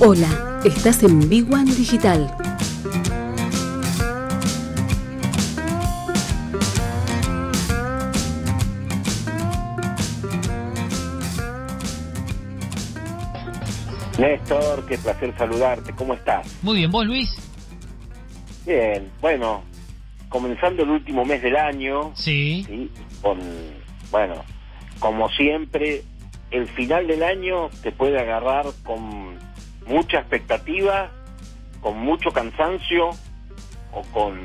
Hola, estás en Big One Digital. Néstor, qué placer saludarte. ¿Cómo estás? Muy bien, ¿vos, Luis? Bien, bueno, comenzando el último mes del año. Sí. Con, bueno, como siempre, el final del año te puede agarrar con mucha expectativa, con mucho cansancio o con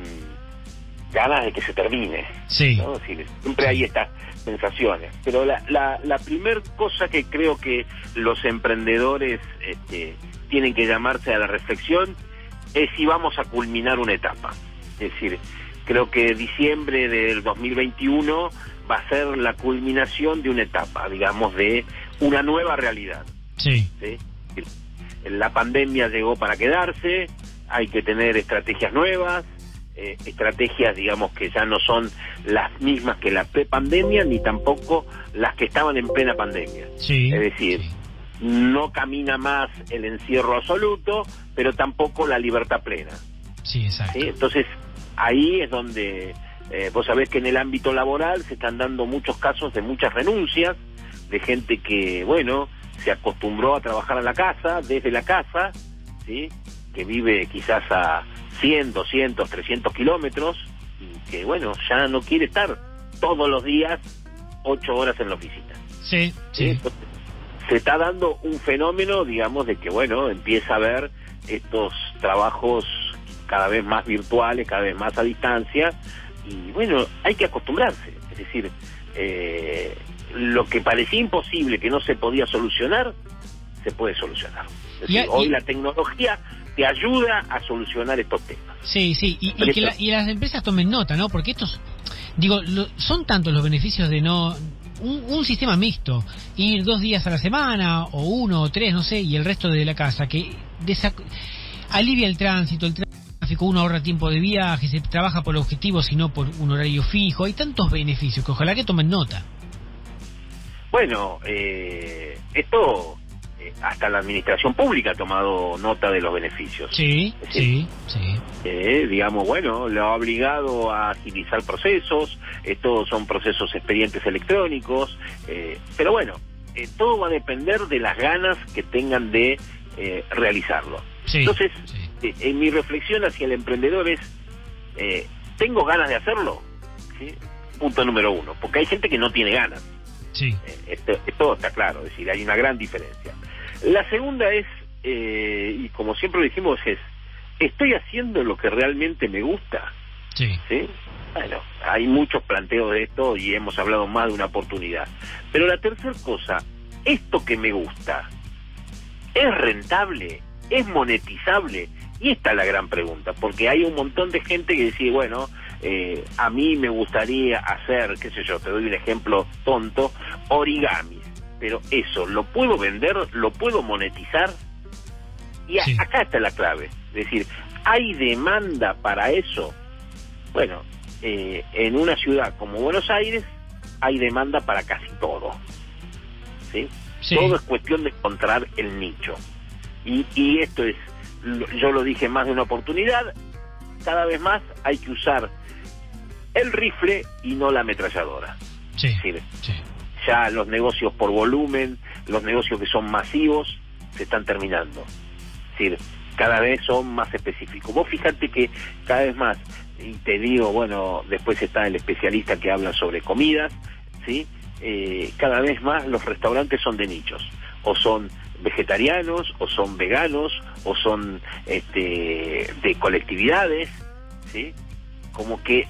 ganas de que se termine. Sí. ¿no? Es decir, siempre hay estas sensaciones. Pero la, la, la primer cosa que creo que los emprendedores este, tienen que llamarse a la reflexión es si vamos a culminar una etapa. Es decir, creo que diciembre del 2021 va a ser la culminación de una etapa, digamos, de una nueva realidad. Sí. ¿sí? La pandemia llegó para quedarse, hay que tener estrategias nuevas, eh, estrategias, digamos, que ya no son las mismas que la pre-pandemia, ni tampoco las que estaban en plena pandemia. Sí. Es decir, no camina más el encierro absoluto, pero tampoco la libertad plena. Sí, exacto. ¿sí? Entonces, ahí es donde eh, vos sabés que en el ámbito laboral se están dando muchos casos de muchas renuncias, de gente que, bueno, se acostumbró a trabajar a la casa, desde la casa, ¿sí? que vive quizás a 100, 200, 300 kilómetros, y que, bueno, ya no quiere estar todos los días ocho horas en la oficina. Sí, ¿sí? Entonces, se está dando un fenómeno, digamos, de que, bueno, empieza a haber estos trabajos cada vez más virtuales, cada vez más a distancia, y bueno, hay que acostumbrarse. Es decir, eh, lo que parecía imposible, que no se podía solucionar, se puede solucionar. Es decir, Y a- hoy y- la tecnología te ayuda a solucionar estos temas. Sí, sí, y, que la- y las empresas tomen nota, ¿no? Porque estos, digo, lo- son tantos los beneficios de no... Un, un sistema mixto, ir dos días a la semana, o uno, o tres, no sé, y el resto de la casa, que desa- alivia el tránsito, el tráfico, uno ahorra tiempo de viaje, se trabaja por objetivos y no por un horario fijo, hay tantos beneficios que ojalá que tomen nota. Bueno, eh, esto eh, hasta la administración pública ha tomado nota de los beneficios. Sí, sí, sí. Eh, digamos, bueno, lo ha obligado a agilizar procesos, estos son procesos expedientes electrónicos, eh, pero bueno, eh, todo va a depender de las ganas que tengan de eh, realizarlo. Sí, Entonces, sí. en mi reflexión hacia el emprendedor es, eh, ¿tengo ganas de hacerlo? ¿Sí? Punto número uno, porque hay gente que no tiene ganas. Sí, Esto, esto está claro, es decir, hay una gran diferencia. La segunda es, eh, y como siempre dijimos, es, ¿estoy haciendo lo que realmente me gusta? sí, ¿Sí? Bueno, hay muchos planteos de esto y hemos hablado más de una oportunidad. Pero la tercera cosa, ¿esto que me gusta es rentable? ¿Es monetizable? Y esta es la gran pregunta, porque hay un montón de gente que dice, bueno, eh, a mí me gustaría hacer, qué sé yo, te doy un ejemplo tonto, origami. Pero eso, ¿lo puedo vender? ¿Lo puedo monetizar? Y a- Sí. acá está la clave. Es decir, ¿hay demanda para eso? Bueno, eh, en una ciudad como Buenos Aires hay demanda para casi todo. ¿sí? sí. Todo es cuestión de encontrar el nicho. Y, y esto es, yo lo dije más de una oportunidad, cada vez más hay que usar el rifle y no la ametralladora. sí, Es decir, sí. ya los negocios por volumen, los negocios que son masivos, se están terminando. Es decir, cada vez son más específicos. Vos fíjate que cada vez más, y te digo, bueno, después está el especialista que habla sobre comidas, ¿sí? Eh, cada vez más los restaurantes son de nichos, o son vegetarianos, o son veganos, o son este, de colectividades, ¿sí? Como que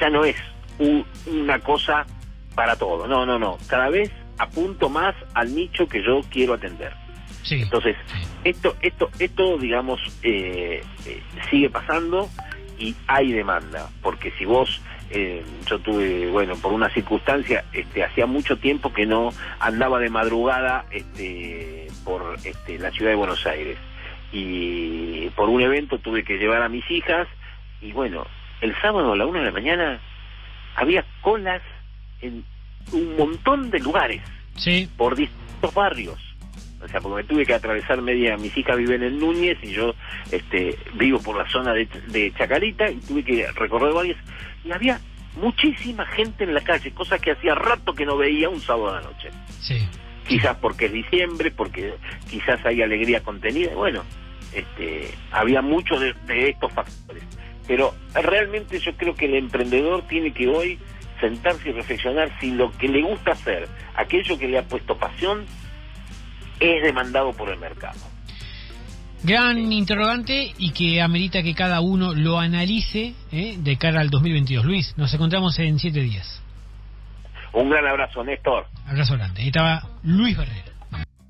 ya no es un- una cosa para todo. No, no, no. Cada vez apunto más al nicho que yo quiero atender. sí. Entonces, esto, esto, esto, digamos, eh, eh, sigue pasando y hay demanda, porque si vos, eh, yo tuve, bueno, por una circunstancia, este, hacía mucho tiempo que no andaba de madrugada, este, por este, la ciudad de Buenos Aires y por un evento tuve que llevar a mis hijas y bueno, el sábado a la una de la mañana había colas en un montón de lugares Sí, por distintos barrios. O sea, porque me tuve que atravesar media, mis hijas viven en Núñez y yo este, vivo por la zona de, de Chacarita y tuve que recorrer varias. Y había muchísima gente en la calle, cosa que hacía rato que no veía un sábado a la noche. Sí. Quizás porque es diciembre, porque quizás hay alegría contenida. Bueno, este, había muchos de, de estos factores. Pero realmente yo creo que el emprendedor tiene que hoy sentarse y reflexionar si lo que le gusta hacer, aquello que le ha puesto pasión, es demandado por el mercado. Gran interrogante y que amerita que cada uno lo analice ¿eh? de cara al 2022. Luis, nos encontramos en siete días. Un gran abrazo, Néstor. Abrazo grande. Ahí estaba Luis Barrera.